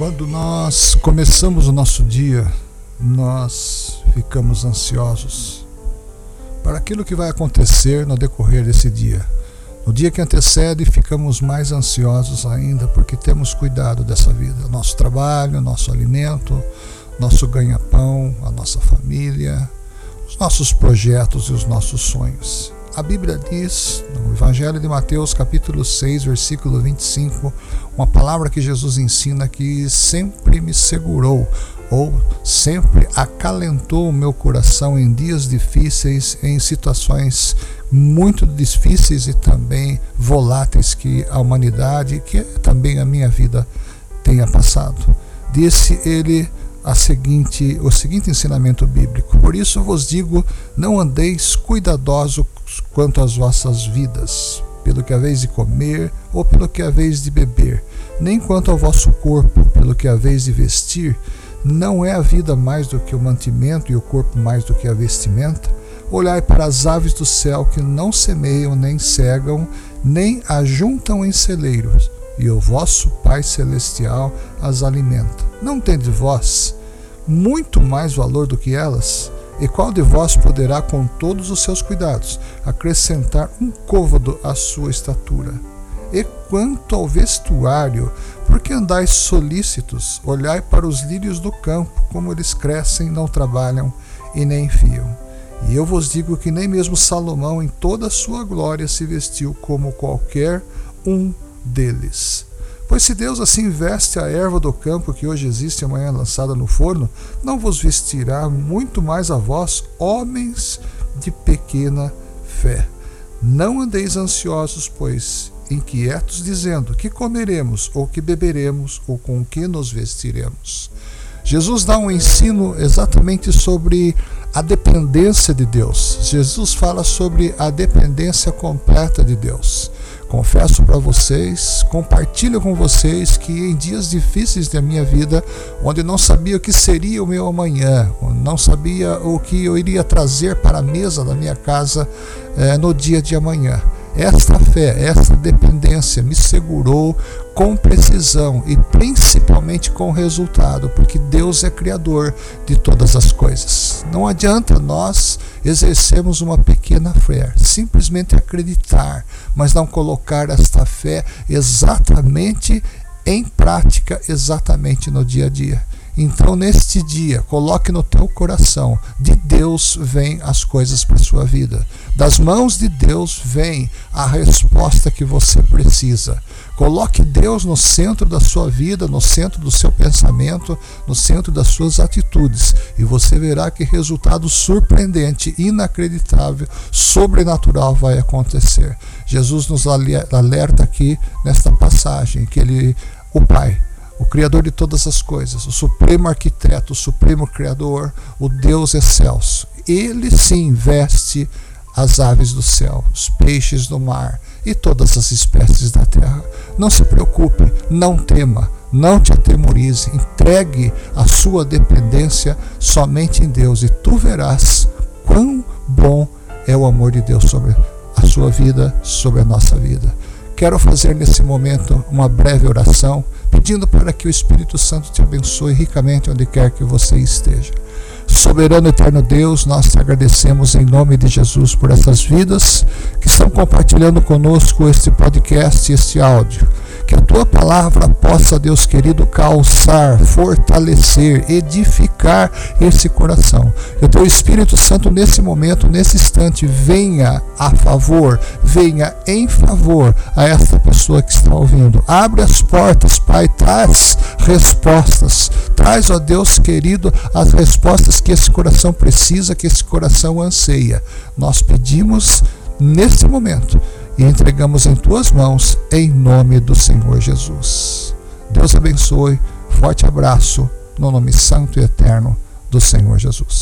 Quando nós começamos o nosso dia, nós ficamos ansiosos para aquilo que vai acontecer no decorrer desse dia. No dia que antecede, ficamos mais ansiosos ainda porque temos cuidado dessa vida, nosso trabalho, nosso alimento, nosso ganha-pão, a nossa família, os nossos projetos e os nossos sonhos. A Bíblia diz, no Evangelho de Mateus, capítulo 6, versículo 25, uma palavra que Jesus ensina que sempre me segurou ou sempre acalentou o meu coração em dias difíceis, em situações muito difíceis e também voláteis que a humanidade, que também a minha vida tenha passado. Disse ele a seguinte, o seguinte ensinamento bíblico: Por isso vos digo, não andeis cuidadosos quanto às vossas vidas, pelo que haveis de comer ou pelo que haveis de beber, nem quanto ao vosso corpo, pelo que haveis de vestir. Não é a vida mais do que o mantimento e o corpo mais do que a vestimenta? Olhai para as aves do céu que não semeiam, nem cegam, nem ajuntam em celeiros, e o vosso Pai Celestial as alimenta. Não tendes vós muito mais valor do que elas? E qual de vós poderá, com todos os seus cuidados, acrescentar um côvado à sua estatura? E quanto ao vestuário, por que andais solícitos? Olhai para os lírios do campo, como eles crescem, não trabalham e nem fiam. E eu vos digo que nem mesmo Salomão, em toda a sua glória, se vestiu como qualquer um deles. Pois se Deus assim veste a erva do campo que hoje existe e amanhã lançada no forno, não vos vestirá muito mais a vós, homens de pequena fé. Não andeis ansiosos, pois inquietos, dizendo: que comeremos, ou que beberemos, ou com que nos vestiremos. Jesus dá um ensino exatamente sobre a dependência de Deus. Jesus fala sobre a dependência completa de Deus. Confesso para vocês, compartilho com vocês que em dias difíceis da minha vida, onde não sabia o que seria o meu amanhã, não sabia o que eu iria trazer para a mesa da minha casa eh, no dia de amanhã, esta fé, esta dependência me segurou com precisão e principalmente com resultado, porque Deus é criador de todas as coisas. Não adianta nós exercermos uma pequena fé, simplesmente acreditar, mas não colocar esta fé exatamente em prática, exatamente no dia a dia. Então, neste dia, coloque no teu coração: de Deus vem as coisas para a sua vida. Das mãos de Deus vem a resposta que você precisa. Coloque Deus no centro da sua vida, no centro do seu pensamento, no centro das suas atitudes, e você verá que resultado surpreendente, inacreditável, sobrenatural vai acontecer. Jesus nos alerta aqui nesta passagem que ele, o Pai, o Criador de todas as coisas, o Supremo Arquiteto, o Supremo Criador, o Deus excelso. Ele sim veste as aves do céu, os peixes do mar e todas as espécies da terra. Não se preocupe, não tema, não te atemorize, entregue a sua dependência somente em Deus e tu verás quão bom é o amor de Deus sobre a sua vida, sobre a nossa vida. Quero fazer nesse momento uma breve oração, pedindo para que o Espírito Santo te abençoe ricamente onde quer que você esteja. Soberano eterno Deus, nós te agradecemos em nome de Jesus por essas vidas que estão compartilhando conosco este podcast, este áudio. Que a tua palavra possa, Deus querido, calçar, fortalecer, edificar esse coração. Que o teu Espírito Santo, nesse momento, nesse instante, venha a favor, venha em favor a esta pessoa que está ouvindo. Abre as portas, Pai, traz respostas. Traz, ó Deus querido, as respostas que esse coração precisa, que esse coração anseia. Nós pedimos neste momento e entregamos em tuas mãos, em nome do Senhor Jesus. Deus abençoe, forte abraço, no nome santo e eterno do Senhor Jesus.